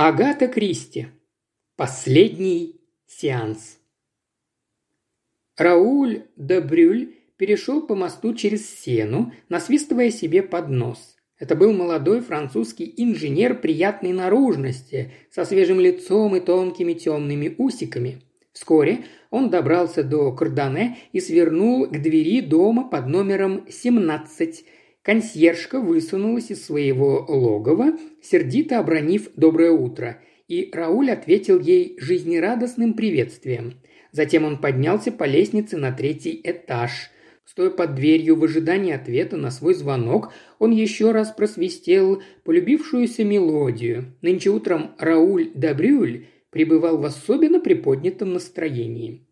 Агата Кристи. Последний сеанс. Рауль де Брюль перешел по мосту через Сену, насвистывая себе под нос. Это был молодой французский инженер приятной наружности, со свежим лицом и тонкими темными усиками. Вскоре он добрался до Кардане и свернул к двери дома под номером 17. Консьержка высунулась из своего логова, сердито обронив «доброе утро», и Рауль ответил ей жизнерадостным приветствием. Затем он поднялся по лестнице на третий этаж – Стоя под дверью в ожидании ответа на свой звонок, он еще раз просвистел полюбившуюся мелодию. Нынче утром Рауль Добрюль пребывал в особенно приподнятом настроении.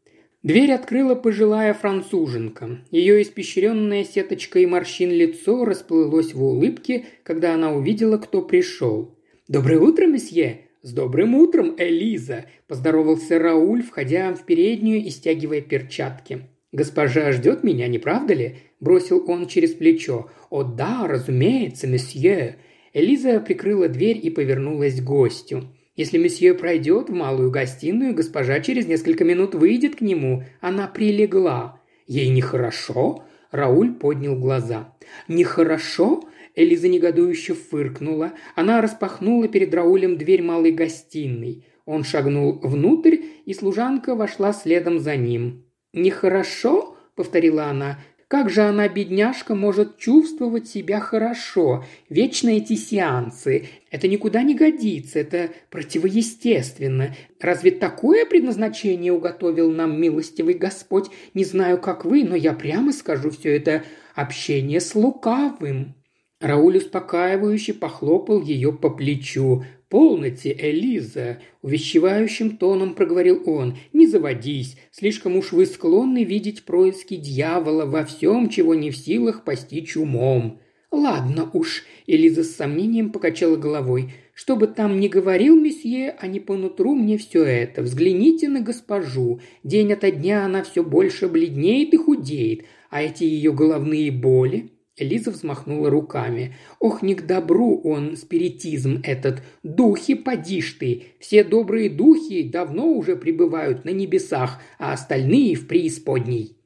Дверь открыла пожилая француженка. Ее испещренное сеточкой морщин лицо расплылось в улыбке, когда она увидела, кто пришел. «Доброе утро, месье!» «С добрым утром, Элиза!» – поздоровался Рауль, входя в переднюю и стягивая перчатки. «Госпожа ждет меня, не правда ли?» – бросил он через плечо. «О да, разумеется, месье!» Элиза прикрыла дверь и повернулась к гостю. «Если месье пройдет в малую гостиную, госпожа через несколько минут выйдет к нему. Она прилегла. Ей нехорошо?» Рауль поднял глаза. «Нехорошо?» Элиза негодующе фыркнула. Она распахнула перед Раулем дверь малой гостиной. Он шагнул внутрь, и служанка вошла следом за ним. «Нехорошо?» – повторила она. «Как же она, бедняжка, может чувствовать себя хорошо? Вечно эти сеансы. Это никуда не годится, это противоестественно. Разве такое предназначение уготовил нам милостивый Господь? Не знаю, как вы, но я прямо скажу все это общение с лукавым». Рауль успокаивающе похлопал ее по плечу. «Полноте, Элиза!» – увещевающим тоном проговорил он. «Не заводись, слишком уж вы склонны видеть происки дьявола во всем, чего не в силах постичь умом». «Ладно уж», – Элиза с сомнением покачала головой. «Что бы там ни говорил месье, а не по нутру мне все это. Взгляните на госпожу. День ото дня она все больше бледнеет и худеет. А эти ее головные боли, Элиза взмахнула руками. «Ох, не к добру он, спиритизм этот! Духи, подишь ты! Все добрые духи давно уже пребывают на небесах, а остальные в преисподней!»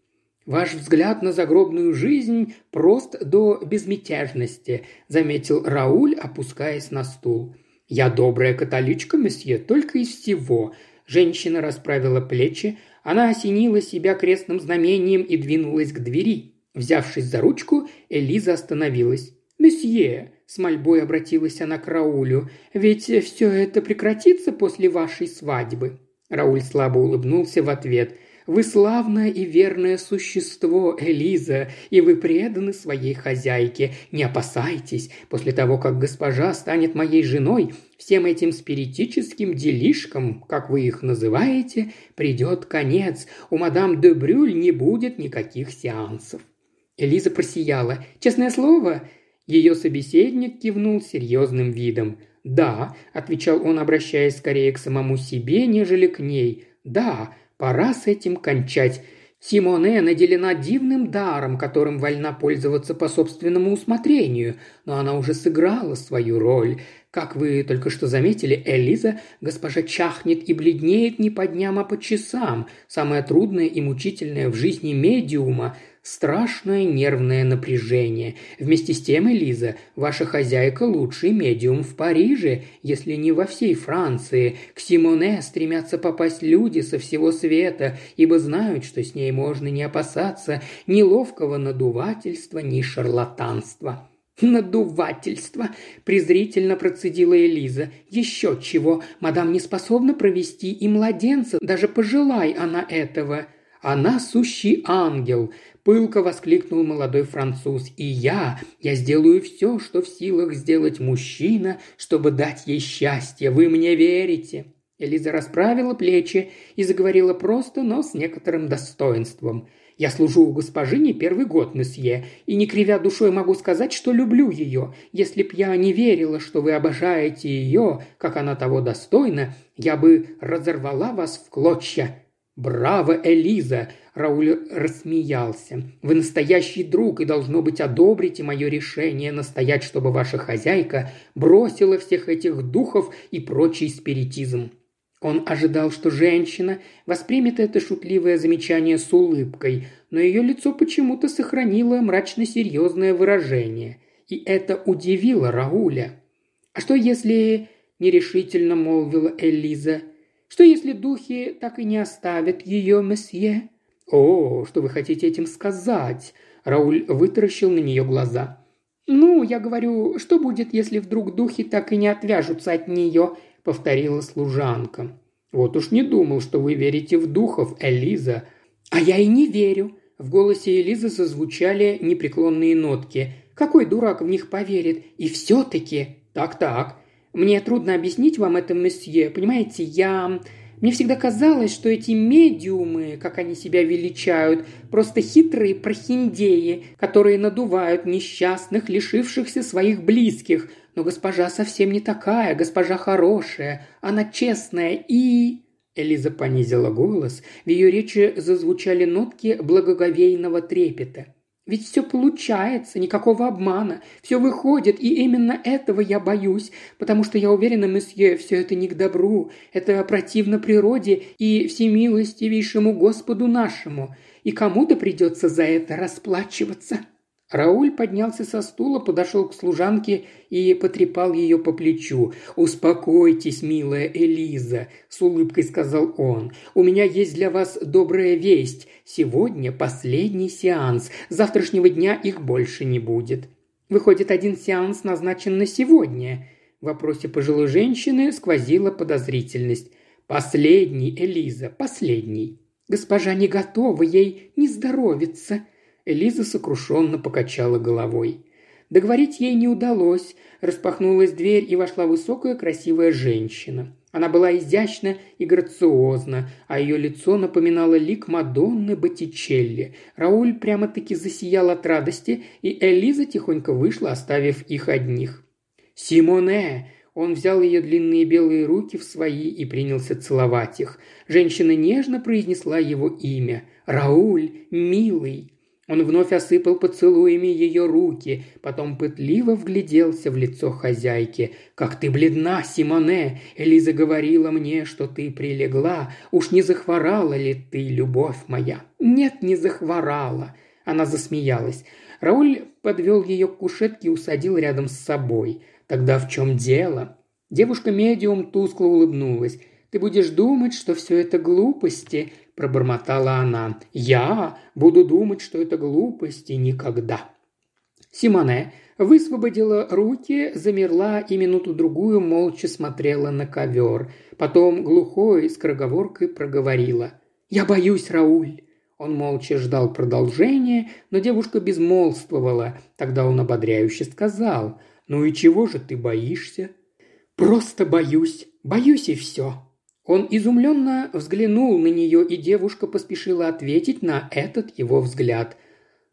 «Ваш взгляд на загробную жизнь прост до безмятежности», – заметил Рауль, опускаясь на стул. «Я добрая католичка, месье, только из всего». Женщина расправила плечи, она осенила себя крестным знамением и двинулась к двери. Взявшись за ручку, Элиза остановилась. «Месье», – с мольбой обратилась она к Раулю, – «ведь все это прекратится после вашей свадьбы». Рауль слабо улыбнулся в ответ. «Вы славное и верное существо, Элиза, и вы преданы своей хозяйке. Не опасайтесь, после того, как госпожа станет моей женой, всем этим спиритическим делишкам, как вы их называете, придет конец. У мадам де Брюль не будет никаких сеансов». Элиза просияла. «Честное слово?» Ее собеседник кивнул серьезным видом. «Да», – отвечал он, обращаясь скорее к самому себе, нежели к ней. «Да, пора с этим кончать. Симоне наделена дивным даром, которым вольна пользоваться по собственному усмотрению, но она уже сыграла свою роль. Как вы только что заметили, Элиза, госпожа чахнет и бледнеет не по дням, а по часам. Самое трудное и мучительное в жизни медиума – страшное нервное напряжение. Вместе с тем, Элиза, ваша хозяйка лучший медиум в Париже, если не во всей Франции. К Симоне стремятся попасть люди со всего света, ибо знают, что с ней можно не опасаться ни ловкого надувательства, ни шарлатанства. «Надувательство!» – презрительно процедила Элиза. «Еще чего! Мадам не способна провести и младенца, даже пожелай она этого!» «Она сущий ангел!» – пылко воскликнул молодой француз. «И я, я сделаю все, что в силах сделать мужчина, чтобы дать ей счастье. Вы мне верите?» Элиза расправила плечи и заговорила просто, но с некоторым достоинством. «Я служу у госпожи не первый год, месье, и не кривя душой могу сказать, что люблю ее. Если б я не верила, что вы обожаете ее, как она того достойна, я бы разорвала вас в клочья. «Браво, Элиза!» – Рауль рассмеялся. «Вы настоящий друг и, должно быть, одобрите мое решение настоять, чтобы ваша хозяйка бросила всех этих духов и прочий спиритизм». Он ожидал, что женщина воспримет это шутливое замечание с улыбкой, но ее лицо почему-то сохранило мрачно-серьезное выражение. И это удивило Рауля. «А что если...» – нерешительно молвила Элиза. «Что если духи так и не оставят ее, месье?» «О, что вы хотите этим сказать?» Рауль вытаращил на нее глаза. «Ну, я говорю, что будет, если вдруг духи так и не отвяжутся от нее?» – повторила служанка. «Вот уж не думал, что вы верите в духов, Элиза». «А я и не верю», – в голосе Элизы зазвучали непреклонные нотки. «Какой дурак в них поверит? И все-таки...» «Так-так. Мне трудно объяснить вам это, месье. Понимаете, я... Мне всегда казалось, что эти медиумы, как они себя величают, просто хитрые прохиндеи, которые надувают несчастных, лишившихся своих близких. Но госпожа совсем не такая, госпожа хорошая, она честная и...» Элиза понизила голос, в ее речи зазвучали нотки благоговейного трепета – ведь все получается, никакого обмана. Все выходит, и именно этого я боюсь, потому что я уверена, месье, все это не к добру. Это противно природе и всемилостивейшему Господу нашему. И кому-то придется за это расплачиваться». Рауль поднялся со стула, подошел к служанке и потрепал ее по плечу. «Успокойтесь, милая Элиза», – с улыбкой сказал он. «У меня есть для вас добрая весть. Сегодня последний сеанс. завтрашнего дня их больше не будет». «Выходит, один сеанс назначен на сегодня». В вопросе пожилой женщины сквозила подозрительность. «Последний, Элиза, последний». «Госпожа не готова, ей не здоровится», Элиза сокрушенно покачала головой. Договорить ей не удалось. Распахнулась дверь, и вошла высокая красивая женщина. Она была изящна и грациозна, а ее лицо напоминало лик Мадонны Боттичелли. Рауль прямо-таки засиял от радости, и Элиза тихонько вышла, оставив их одних. «Симоне!» Он взял ее длинные белые руки в свои и принялся целовать их. Женщина нежно произнесла его имя. «Рауль, милый!» Он вновь осыпал поцелуями ее руки, потом пытливо вгляделся в лицо хозяйки. «Как ты бледна, Симоне! Элиза говорила мне, что ты прилегла. Уж не захворала ли ты, любовь моя?» «Нет, не захворала!» Она засмеялась. Рауль подвел ее к кушетке и усадил рядом с собой. «Тогда в чем дело?» Девушка-медиум тускло улыбнулась. «Ты будешь думать, что все это глупости», пробормотала она. «Я буду думать, что это глупости никогда». Симоне высвободила руки, замерла и минуту-другую молча смотрела на ковер. Потом глухой скороговоркой проговорила. «Я боюсь, Рауль!» Он молча ждал продолжения, но девушка безмолвствовала. Тогда он ободряюще сказал. «Ну и чего же ты боишься?» «Просто боюсь. Боюсь и все». Он изумленно взглянул на нее, и девушка поспешила ответить на этот его взгляд.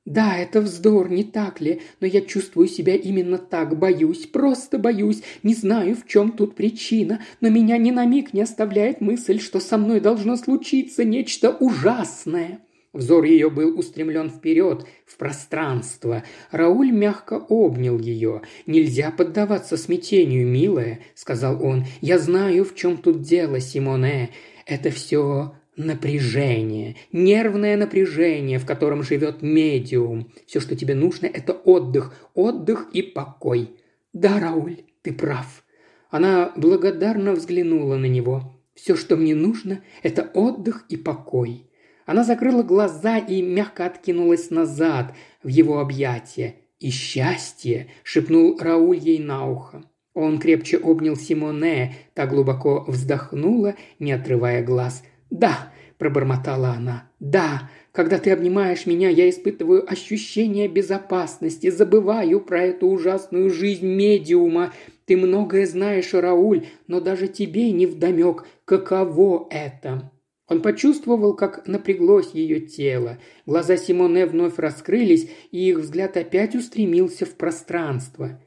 «Да, это вздор, не так ли? Но я чувствую себя именно так, боюсь, просто боюсь, не знаю, в чем тут причина, но меня ни на миг не оставляет мысль, что со мной должно случиться нечто ужасное». Взор ее был устремлен вперед, в пространство. Рауль мягко обнял ее. «Нельзя поддаваться смятению, милая», — сказал он. «Я знаю, в чем тут дело, Симоне. Это все напряжение, нервное напряжение, в котором живет медиум. Все, что тебе нужно, это отдых, отдых и покой. Да, Рауль, ты прав. Она благодарно взглянула на него. Все, что мне нужно, это отдых и покой. Она закрыла глаза и мягко откинулась назад в его объятия. «И счастье!» – шепнул Рауль ей на ухо. Он крепче обнял Симоне, так глубоко вздохнула, не отрывая глаз. «Да!» – пробормотала она. «Да! Когда ты обнимаешь меня, я испытываю ощущение безопасности, забываю про эту ужасную жизнь медиума. Ты многое знаешь, Рауль, но даже тебе не вдомек, каково это!» Он почувствовал, как напряглось ее тело. Глаза Симоне вновь раскрылись, и их взгляд опять устремился в пространство.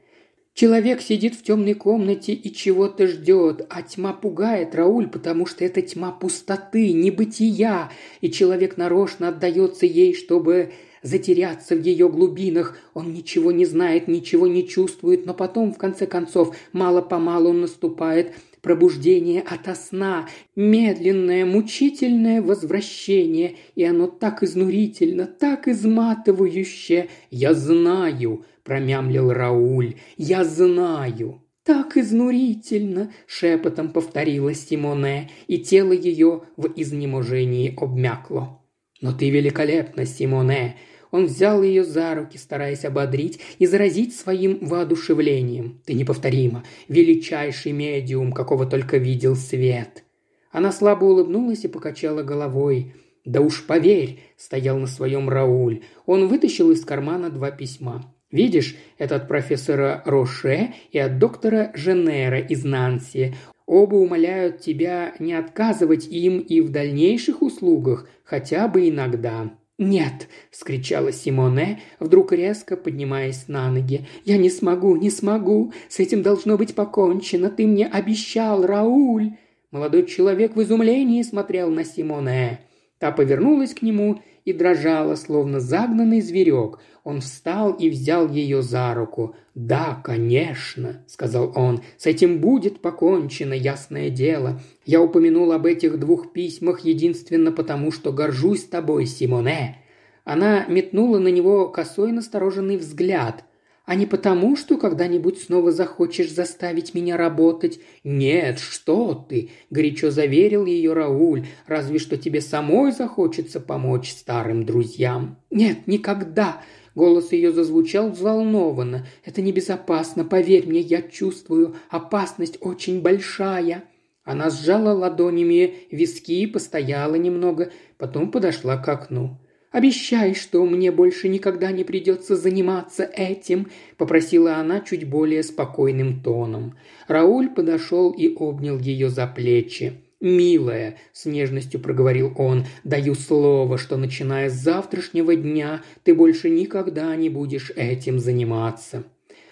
Человек сидит в темной комнате и чего-то ждет, а тьма пугает Рауль, потому что это тьма пустоты, небытия, и человек нарочно отдается ей, чтобы затеряться в ее глубинах. Он ничего не знает, ничего не чувствует, но потом, в конце концов, мало-помалу наступает пробуждение ото сна, медленное, мучительное возвращение, и оно так изнурительно, так изматывающе. «Я знаю», – промямлил Рауль, – «я знаю». «Так изнурительно!» – шепотом повторила Симоне, и тело ее в изнеможении обмякло. «Но ты великолепна, Симоне!» Он взял ее за руки, стараясь ободрить и заразить своим воодушевлением. «Ты неповторима, величайший медиум, какого только видел свет!» Она слабо улыбнулась и покачала головой. «Да уж поверь!» – стоял на своем Рауль. Он вытащил из кармана два письма. «Видишь, это от профессора Роше и от доктора Женера из Нанси. Оба умоляют тебя не отказывать им и в дальнейших услугах, хотя бы иногда. «Нет!» – вскричала Симоне, вдруг резко поднимаясь на ноги. «Я не смогу, не смогу! С этим должно быть покончено! Ты мне обещал, Рауль!» Молодой человек в изумлении смотрел на Симоне. Та повернулась к нему и дрожала, словно загнанный зверек. Он встал и взял ее за руку. «Да, конечно», — сказал он, — «с этим будет покончено, ясное дело. Я упомянул об этих двух письмах единственно потому, что горжусь тобой, Симоне». Она метнула на него косой настороженный взгляд а не потому, что когда-нибудь снова захочешь заставить меня работать. Нет, что ты, горячо заверил ее Рауль, разве что тебе самой захочется помочь старым друзьям. Нет, никогда. Голос ее зазвучал взволнованно. «Это небезопасно, поверь мне, я чувствую, опасность очень большая». Она сжала ладонями виски, постояла немного, потом подошла к окну. «Обещай, что мне больше никогда не придется заниматься этим», – попросила она чуть более спокойным тоном. Рауль подошел и обнял ее за плечи. «Милая», – с нежностью проговорил он, – «даю слово, что начиная с завтрашнего дня ты больше никогда не будешь этим заниматься».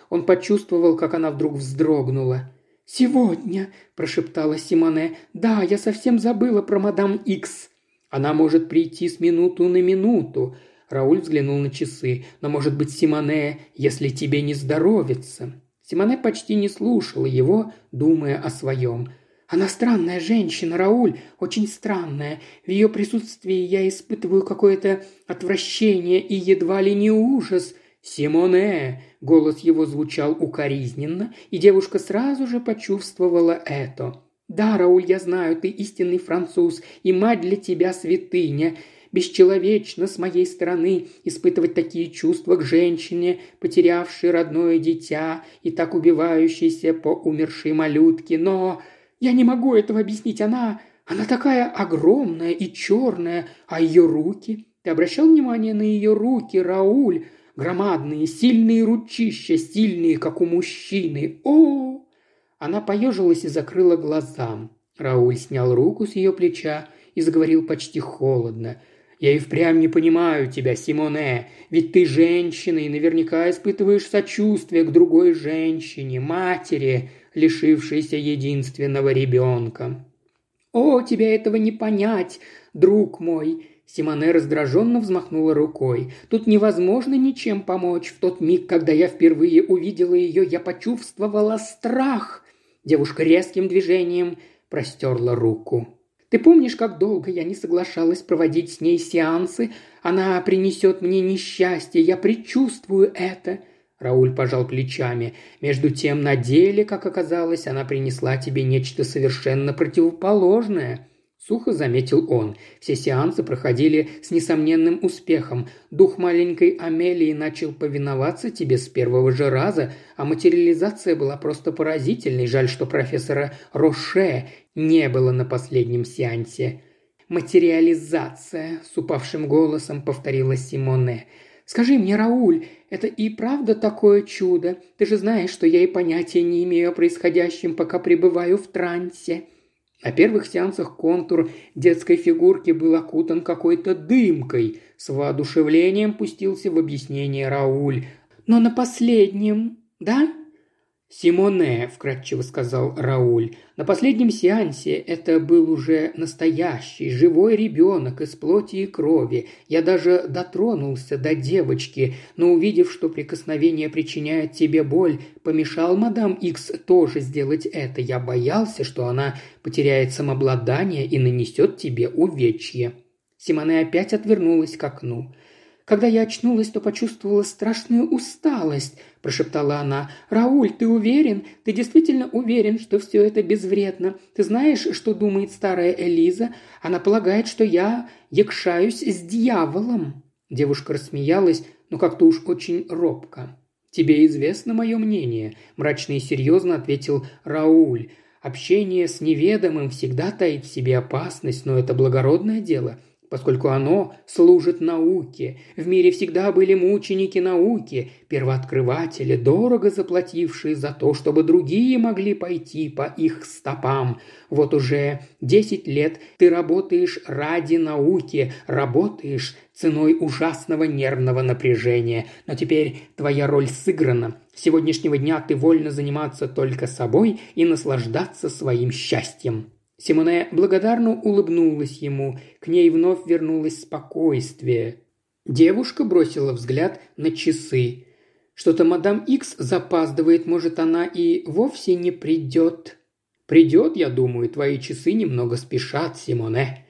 Он почувствовал, как она вдруг вздрогнула. «Сегодня», – прошептала Симоне, – «да, я совсем забыла про мадам Икс». Она может прийти с минуту на минуту. Рауль взглянул на часы. Но, может быть, Симоне, если тебе не здоровится. Симоне почти не слушала его, думая о своем. Она странная женщина, Рауль, очень странная. В ее присутствии я испытываю какое-то отвращение и едва ли не ужас. «Симоне!» – голос его звучал укоризненно, и девушка сразу же почувствовала это. «Да, Рауль, я знаю, ты истинный француз, и мать для тебя святыня. Бесчеловечно с моей стороны испытывать такие чувства к женщине, потерявшей родное дитя и так убивающейся по умершей малютке. Но я не могу этого объяснить. Она... она такая огромная и черная, а ее руки... Ты обращал внимание на ее руки, Рауль? Громадные, сильные ручища, сильные, как у мужчины. О, она поежилась и закрыла глаза. Рауль снял руку с ее плеча и заговорил почти холодно. «Я и впрямь не понимаю тебя, Симоне, ведь ты женщина и наверняка испытываешь сочувствие к другой женщине, матери, лишившейся единственного ребенка». «О, тебе этого не понять, друг мой!» Симоне раздраженно взмахнула рукой. «Тут невозможно ничем помочь. В тот миг, когда я впервые увидела ее, я почувствовала страх. Девушка резким движением простерла руку. «Ты помнишь, как долго я не соглашалась проводить с ней сеансы? Она принесет мне несчастье, я предчувствую это». Рауль пожал плечами. «Между тем, на деле, как оказалось, она принесла тебе нечто совершенно противоположное. Сухо заметил он. Все сеансы проходили с несомненным успехом. Дух маленькой Амелии начал повиноваться тебе с первого же раза, а материализация была просто поразительной. Жаль, что профессора Роше не было на последнем сеансе. «Материализация», – с упавшим голосом повторила Симоне. «Скажи мне, Рауль, это и правда такое чудо? Ты же знаешь, что я и понятия не имею о происходящем, пока пребываю в трансе». На первых сеансах контур детской фигурки был окутан какой-то дымкой. С воодушевлением пустился в объяснение Рауль. «Но на последнем, да?» «Симоне», – вкратчиво сказал Рауль, – «на последнем сеансе это был уже настоящий, живой ребенок из плоти и крови. Я даже дотронулся до девочки, но увидев, что прикосновение причиняет тебе боль, помешал мадам Икс тоже сделать это. Я боялся, что она потеряет самообладание и нанесет тебе увечье». Симоне опять отвернулась к окну. Когда я очнулась, то почувствовала страшную усталость», – прошептала она. «Рауль, ты уверен? Ты действительно уверен, что все это безвредно? Ты знаешь, что думает старая Элиза? Она полагает, что я якшаюсь с дьяволом». Девушка рассмеялась, но как-то уж очень робко. «Тебе известно мое мнение», – мрачно и серьезно ответил Рауль. «Общение с неведомым всегда таит в себе опасность, но это благородное дело поскольку оно служит науке. В мире всегда были мученики науки, первооткрыватели, дорого заплатившие за то, чтобы другие могли пойти по их стопам. Вот уже десять лет ты работаешь ради науки, работаешь ценой ужасного нервного напряжения. Но теперь твоя роль сыграна. С сегодняшнего дня ты вольно заниматься только собой и наслаждаться своим счастьем. Симоне благодарно улыбнулась ему, к ней вновь вернулось спокойствие. Девушка бросила взгляд на часы. Что-то мадам Икс запаздывает, может, она и вовсе не придет. Придет, я думаю, твои часы немного спешат, Симоне.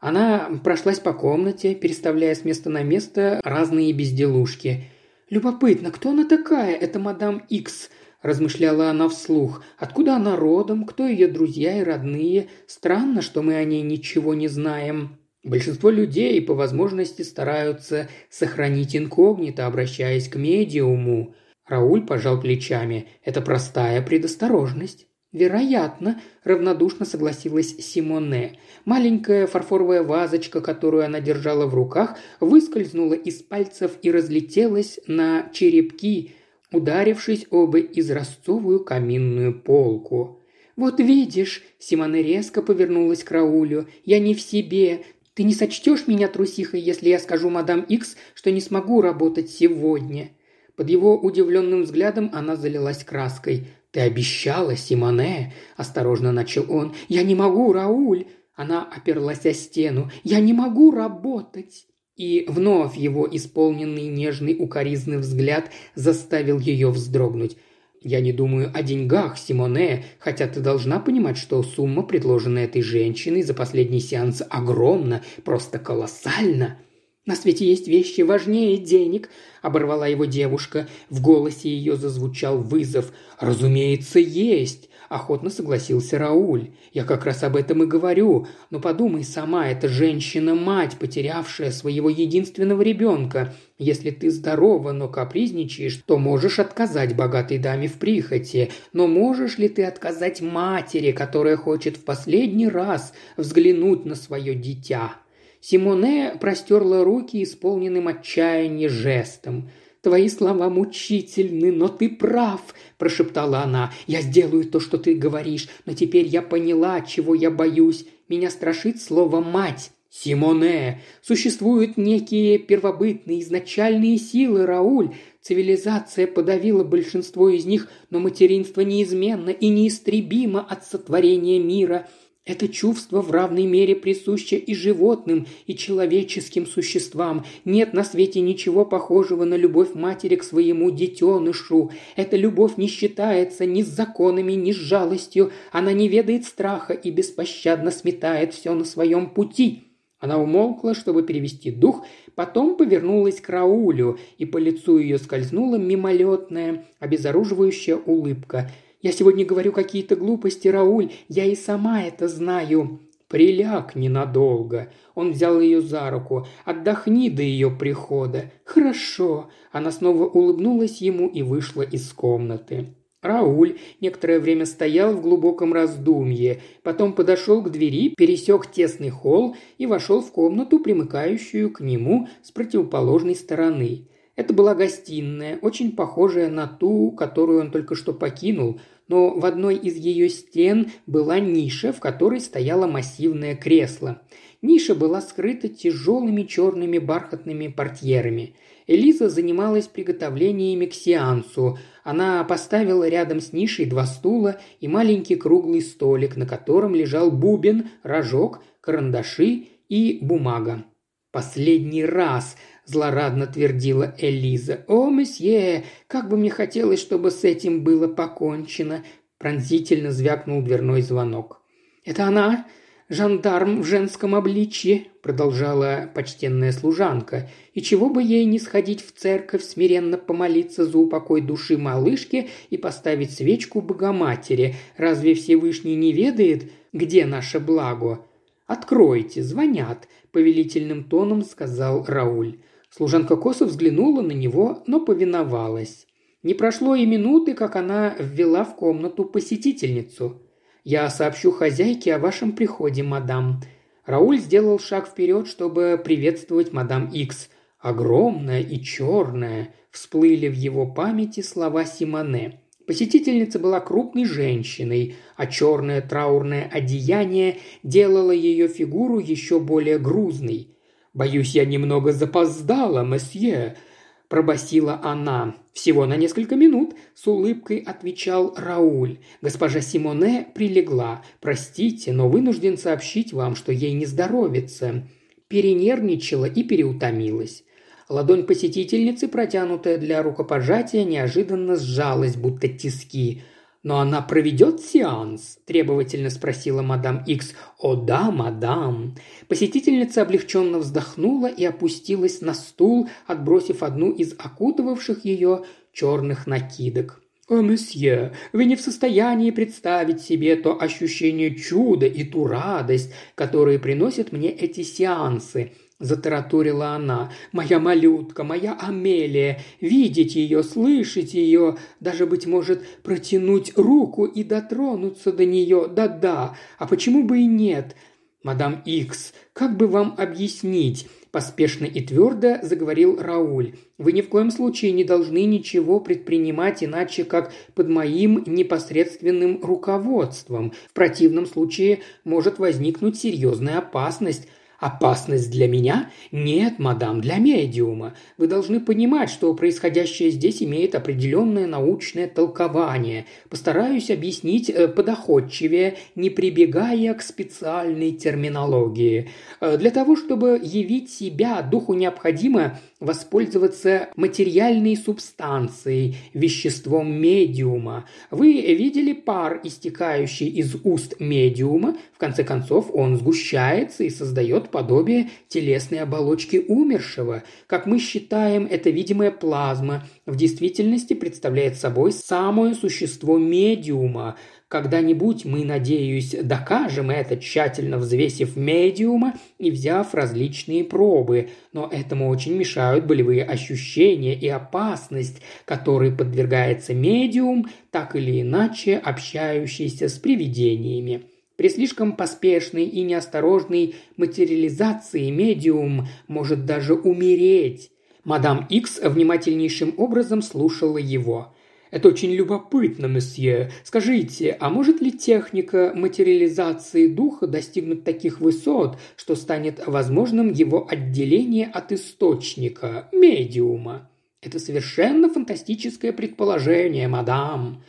Она прошлась по комнате, переставляя с места на место разные безделушки. Любопытно, кто она такая, эта мадам Икс? Размышляла она вслух. Откуда она родом, кто ее друзья и родные? Странно, что мы о ней ничего не знаем. Большинство людей по возможности стараются сохранить инкогнито, обращаясь к медиуму. Рауль пожал плечами. Это простая предосторожность. «Вероятно», – равнодушно согласилась Симоне. Маленькая фарфоровая вазочка, которую она держала в руках, выскользнула из пальцев и разлетелась на черепки, ударившись об изразцовую каминную полку. «Вот видишь», – Симона резко повернулась к Раулю, – «я не в себе. Ты не сочтешь меня трусихой, если я скажу мадам Икс, что не смогу работать сегодня?» Под его удивленным взглядом она залилась краской. «Ты обещала, Симоне!» – осторожно начал он. «Я не могу, Рауль!» Она оперлась о стену. «Я не могу работать!» И вновь его исполненный нежный укоризный взгляд заставил ее вздрогнуть. «Я не думаю о деньгах, Симоне, хотя ты должна понимать, что сумма, предложенная этой женщиной за последний сеанс, огромна, просто колоссальна». «На свете есть вещи важнее денег», – оборвала его девушка. В голосе ее зазвучал вызов. «Разумеется, есть. – охотно согласился Рауль. «Я как раз об этом и говорю. Но подумай сама, эта женщина-мать, потерявшая своего единственного ребенка. Если ты здорова, но капризничаешь, то можешь отказать богатой даме в прихоти. Но можешь ли ты отказать матери, которая хочет в последний раз взглянуть на свое дитя?» Симоне простерла руки исполненным отчаяния жестом – Твои слова мучительны, но ты прав», – прошептала она. «Я сделаю то, что ты говоришь, но теперь я поняла, чего я боюсь. Меня страшит слово «мать». Симоне, существуют некие первобытные изначальные силы, Рауль. Цивилизация подавила большинство из них, но материнство неизменно и неистребимо от сотворения мира – это чувство в равной мере присуще и животным, и человеческим существам. Нет на свете ничего похожего на любовь матери к своему детенышу. Эта любовь не считается ни с законами, ни с жалостью. Она не ведает страха и беспощадно сметает все на своем пути. Она умолкла, чтобы перевести дух, потом повернулась к Раулю, и по лицу ее скользнула мимолетная, обезоруживающая улыбка – я сегодня говорю какие-то глупости, Рауль, я и сама это знаю». «Приляг ненадолго». Он взял ее за руку. «Отдохни до ее прихода». «Хорошо». Она снова улыбнулась ему и вышла из комнаты. Рауль некоторое время стоял в глубоком раздумье, потом подошел к двери, пересек тесный холл и вошел в комнату, примыкающую к нему с противоположной стороны. Это была гостиная, очень похожая на ту, которую он только что покинул, но в одной из ее стен была ниша, в которой стояло массивное кресло. Ниша была скрыта тяжелыми черными бархатными портьерами. Элиза занималась приготовлениями к сеансу. Она поставила рядом с нишей два стула и маленький круглый столик, на котором лежал бубен, рожок, карандаши и бумага. «Последний раз!» – злорадно твердила Элиза. «О, месье, как бы мне хотелось, чтобы с этим было покончено!» – пронзительно звякнул дверной звонок. «Это она? Жандарм в женском обличье?» – продолжала почтенная служанка. «И чего бы ей не сходить в церковь, смиренно помолиться за упокой души малышки и поставить свечку Богоматери? Разве Всевышний не ведает, где наше благо?» «Откройте, звонят», – повелительным тоном сказал Рауль. Служанка косо взглянула на него, но повиновалась. Не прошло и минуты, как она ввела в комнату посетительницу. «Я сообщу хозяйке о вашем приходе, мадам». Рауль сделал шаг вперед, чтобы приветствовать мадам Икс. Огромная и черная всплыли в его памяти слова Симоне. Посетительница была крупной женщиной, а черное траурное одеяние делало ее фигуру еще более грузной. «Боюсь, я немного запоздала, месье», – пробасила она. «Всего на несколько минут», – с улыбкой отвечал Рауль. Госпожа Симоне прилегла. «Простите, но вынужден сообщить вам, что ей не здоровится». Перенервничала и переутомилась. Ладонь посетительницы, протянутая для рукопожатия, неожиданно сжалась, будто тиски. «Но она проведет сеанс?» – требовательно спросила мадам Икс. «О да, мадам!» Посетительница облегченно вздохнула и опустилась на стул, отбросив одну из окутывавших ее черных накидок. «О, месье, вы не в состоянии представить себе то ощущение чуда и ту радость, которые приносят мне эти сеансы», – затараторила она. «Моя малютка, моя Амелия, видеть ее, слышать ее, даже, быть может, протянуть руку и дотронуться до нее, да-да, а почему бы и нет? Мадам Икс, как бы вам объяснить?» Поспешно и твердо заговорил Рауль. «Вы ни в коем случае не должны ничего предпринимать иначе, как под моим непосредственным руководством. В противном случае может возникнуть серьезная опасность. Опасность для меня? Нет, мадам, для медиума. Вы должны понимать, что происходящее здесь имеет определенное научное толкование. Постараюсь объяснить э, подоходчивее, не прибегая к специальной терминологии. Э, для того, чтобы явить себя, духу необходимо воспользоваться материальной субстанцией, веществом медиума. Вы видели пар, истекающий из уст медиума? В конце концов, он сгущается и создает подобие телесной оболочки умершего. Как мы считаем, это видимая плазма в действительности представляет собой самое существо медиума, когда-нибудь мы, надеюсь, докажем это, тщательно взвесив медиума и взяв различные пробы, но этому очень мешают болевые ощущения и опасность, которой подвергается медиум, так или иначе общающийся с привидениями. При слишком поспешной и неосторожной материализации медиум может даже умереть. Мадам Икс внимательнейшим образом слушала его. Это очень любопытно, месье. Скажите, а может ли техника материализации духа достигнуть таких высот, что станет возможным его отделение от источника, медиума? Это совершенно фантастическое предположение, мадам.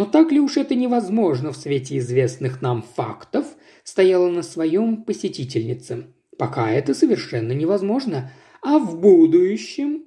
Но так ли уж это невозможно в свете известных нам фактов, стояла на своем посетительнице. Пока это совершенно невозможно. А в будущем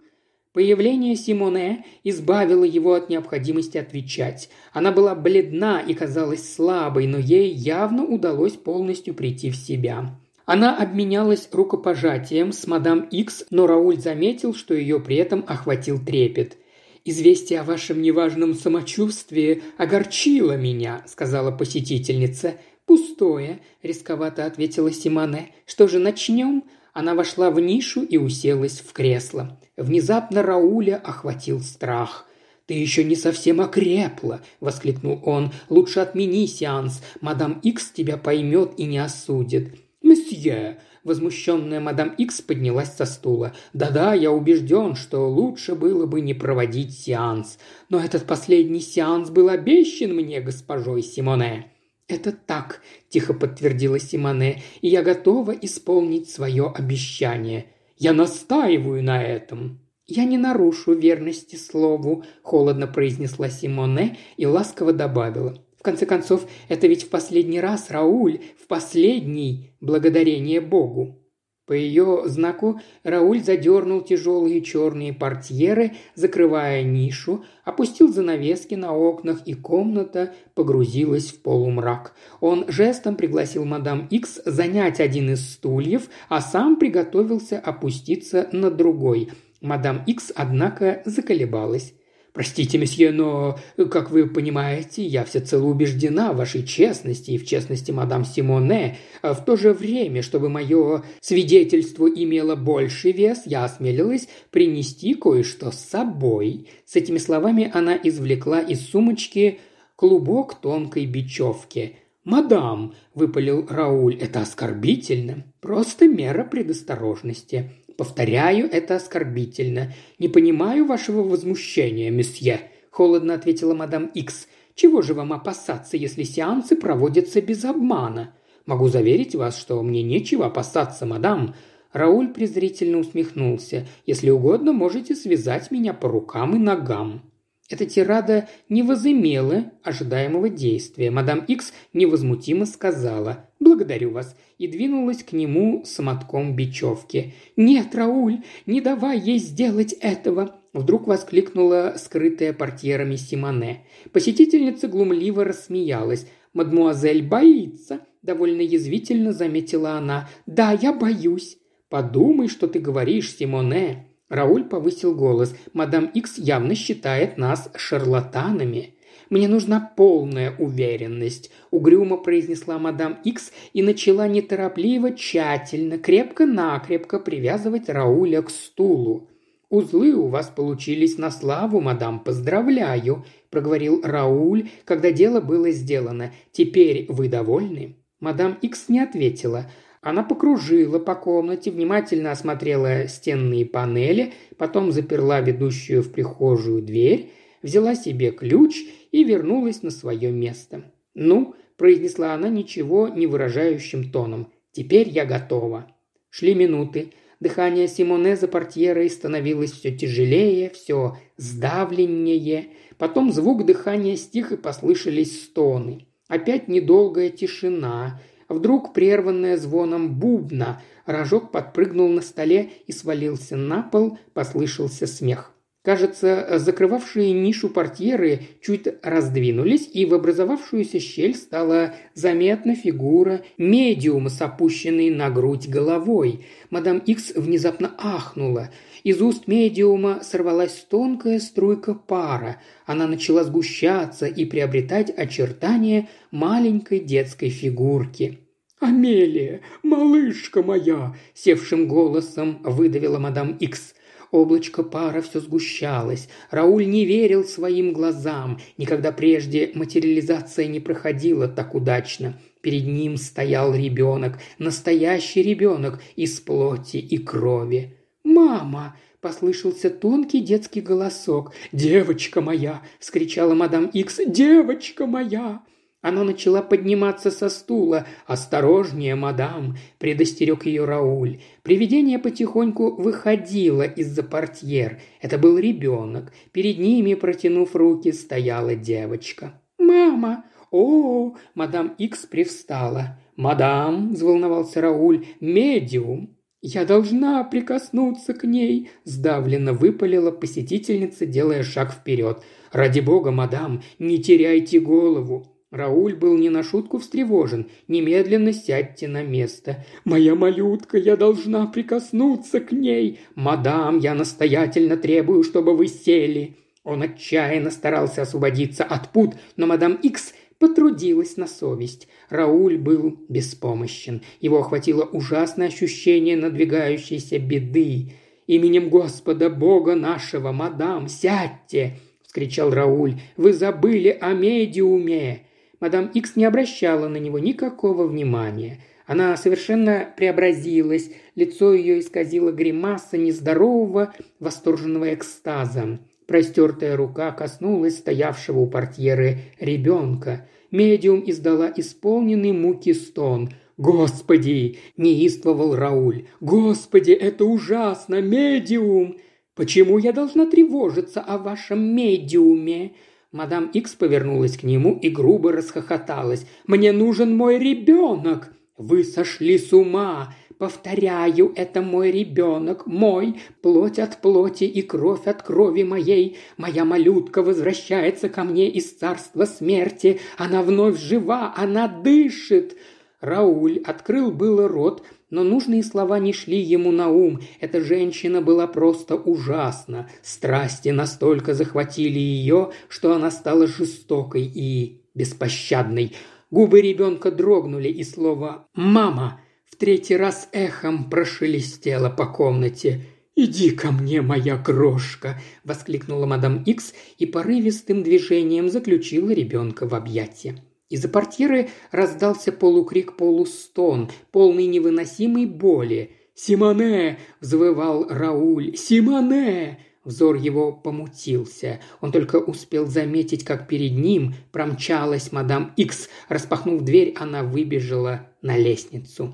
Появление Симоне избавило его от необходимости отвечать. Она была бледна и казалась слабой, но ей явно удалось полностью прийти в себя. Она обменялась рукопожатием с мадам Икс, но Рауль заметил, что ее при этом охватил трепет. «Известие о вашем неважном самочувствии огорчило меня», – сказала посетительница. «Пустое», – рисковато ответила Симоне. «Что же, начнем?» Она вошла в нишу и уселась в кресло. Внезапно Рауля охватил страх. «Ты еще не совсем окрепла!» – воскликнул он. «Лучше отмени сеанс. Мадам Икс тебя поймет и не осудит». «Месье!» – возмущенная мадам Икс поднялась со стула. «Да-да, я убежден, что лучше было бы не проводить сеанс. Но этот последний сеанс был обещан мне госпожой Симоне». «Это так», – тихо подтвердила Симоне, – «и я готова исполнить свое обещание. Я настаиваю на этом». «Я не нарушу верности слову», – холодно произнесла Симоне и ласково добавила. «В конце концов, это ведь в последний раз, Рауль, в последний, благодарение Богу». По ее знаку Рауль задернул тяжелые черные портьеры, закрывая нишу, опустил занавески на окнах, и комната погрузилась в полумрак. Он жестом пригласил мадам Икс занять один из стульев, а сам приготовился опуститься на другой. Мадам Икс, однако, заколебалась. «Простите, месье, но, как вы понимаете, я всецело убеждена в вашей честности и в честности мадам Симоне. В то же время, чтобы мое свидетельство имело больший вес, я осмелилась принести кое-что с собой». С этими словами она извлекла из сумочки клубок тонкой бечевки. «Мадам», – выпалил Рауль, – «это оскорбительно. Просто мера предосторожности. «Повторяю, это оскорбительно. Не понимаю вашего возмущения, месье», – холодно ответила мадам Икс. «Чего же вам опасаться, если сеансы проводятся без обмана? Могу заверить вас, что мне нечего опасаться, мадам». Рауль презрительно усмехнулся. «Если угодно, можете связать меня по рукам и ногам». Эта тирада не возымела ожидаемого действия. Мадам Икс невозмутимо сказала «Благодарю вас» и двинулась к нему с мотком бечевки. «Нет, Рауль, не давай ей сделать этого!» Вдруг воскликнула скрытая портьерами Симоне. Посетительница глумливо рассмеялась. «Мадмуазель боится», – довольно язвительно заметила она. «Да, я боюсь». «Подумай, что ты говоришь, Симоне», Рауль повысил голос. «Мадам Икс явно считает нас шарлатанами». «Мне нужна полная уверенность», – угрюмо произнесла мадам Икс и начала неторопливо, тщательно, крепко-накрепко привязывать Рауля к стулу. «Узлы у вас получились на славу, мадам, поздравляю», – проговорил Рауль, когда дело было сделано. «Теперь вы довольны?» Мадам Икс не ответила. Она покружила по комнате, внимательно осмотрела стенные панели, потом заперла ведущую в прихожую дверь, взяла себе ключ и вернулась на свое место. «Ну», – произнесла она ничего не выражающим тоном, – «теперь я готова». Шли минуты. Дыхание Симоне за портьерой становилось все тяжелее, все сдавленнее. Потом звук дыхания стих и послышались стоны. Опять недолгая тишина – Вдруг, прерванная звоном бубна, рожок подпрыгнул на столе и свалился на пол, послышался смех. Кажется, закрывавшие нишу портьеры чуть раздвинулись, и в образовавшуюся щель стала заметна фигура медиума с опущенной на грудь головой. Мадам Икс внезапно ахнула. Из уст медиума сорвалась тонкая струйка пара. Она начала сгущаться и приобретать очертания маленькой детской фигурки. «Амелия, малышка моя!» – севшим голосом выдавила мадам Икс. Облачко пара все сгущалось. Рауль не верил своим глазам. Никогда прежде материализация не проходила так удачно. Перед ним стоял ребенок, настоящий ребенок из плоти и крови. «Мама!» – послышался тонкий детский голосок. «Девочка моя!» – вскричала мадам Икс. «Девочка моя!» Она начала подниматься со стула. «Осторожнее, мадам!» – предостерег ее Рауль. Привидение потихоньку выходило из-за портьер. Это был ребенок. Перед ними, протянув руки, стояла девочка. «Мама!» «О!» – мадам Икс привстала. «Мадам!» – взволновался Рауль. «Медиум!» «Я должна прикоснуться к ней!» – сдавленно выпалила посетительница, делая шаг вперед. «Ради бога, мадам, не теряйте голову!» Рауль был не на шутку встревожен. «Немедленно сядьте на место». «Моя малютка, я должна прикоснуться к ней». «Мадам, я настоятельно требую, чтобы вы сели». Он отчаянно старался освободиться от пут, но мадам Икс потрудилась на совесть. Рауль был беспомощен. Его охватило ужасное ощущение надвигающейся беды. «Именем Господа Бога нашего, мадам, сядьте!» – вскричал Рауль. «Вы забыли о медиуме!» Мадам Икс не обращала на него никакого внимания. Она совершенно преобразилась, лицо ее исказило гримаса нездорового, восторженного экстаза. Простертая рука коснулась стоявшего у портьеры ребенка. Медиум издала исполненный муки стон. «Господи!» – неистовал Рауль. «Господи, это ужасно! Медиум!» «Почему я должна тревожиться о вашем медиуме?» Мадам Икс повернулась к нему и грубо расхохоталась. «Мне нужен мой ребенок!» «Вы сошли с ума! Повторяю, это мой ребенок, мой, плоть от плоти и кровь от крови моей. Моя малютка возвращается ко мне из царства смерти. Она вновь жива, она дышит. Рауль открыл было рот, но нужные слова не шли ему на ум. Эта женщина была просто ужасна. Страсти настолько захватили ее, что она стала жестокой и беспощадной. Губы ребенка дрогнули, и слово «мама» в третий раз эхом прошелестело по комнате. «Иди ко мне, моя крошка!» – воскликнула мадам Икс и порывистым движением заключила ребенка в объятия. Из-за портьеры раздался полукрик-полустон, полный невыносимой боли. «Симоне!» – взвывал Рауль. «Симоне!» Взор его помутился. Он только успел заметить, как перед ним промчалась мадам Икс. Распахнув дверь, она выбежала на лестницу.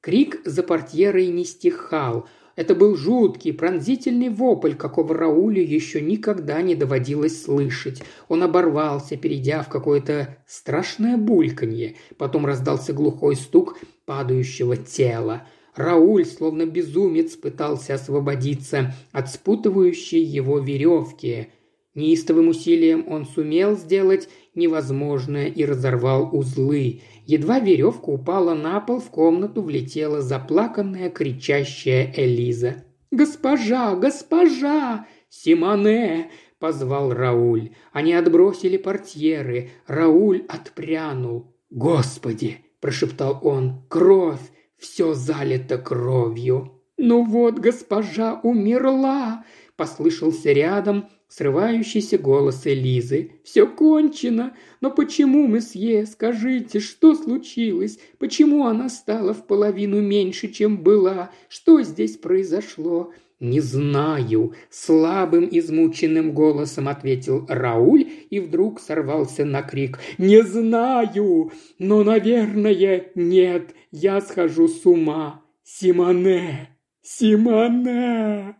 Крик за портьерой не стихал. Это был жуткий, пронзительный вопль, какого Раулю еще никогда не доводилось слышать. Он оборвался, перейдя в какое-то страшное бульканье. Потом раздался глухой стук падающего тела. Рауль, словно безумец, пытался освободиться от спутывающей его веревки. Неистовым усилием он сумел сделать невозможное и разорвал узлы. Едва веревка упала на пол, в комнату влетела заплаканная, кричащая Элиза. «Госпожа! Госпожа! Симоне!» – позвал Рауль. Они отбросили портьеры. Рауль отпрянул. «Господи!» – прошептал он. «Кровь! Все залито кровью!» «Ну вот, госпожа умерла!» – послышался рядом срывающийся голос Элизы. «Все кончено! Но почему, месье, скажите, что случилось? Почему она стала в половину меньше, чем была? Что здесь произошло?» «Не знаю», – слабым измученным голосом ответил Рауль и вдруг сорвался на крик. «Не знаю, но, наверное, нет, я схожу с ума. Симоне! Симоне!»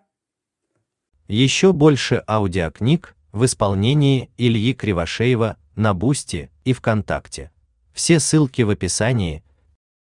Еще больше аудиокниг в исполнении Ильи Кривошеева на Boosty и ВКонтакте. Все ссылки в описании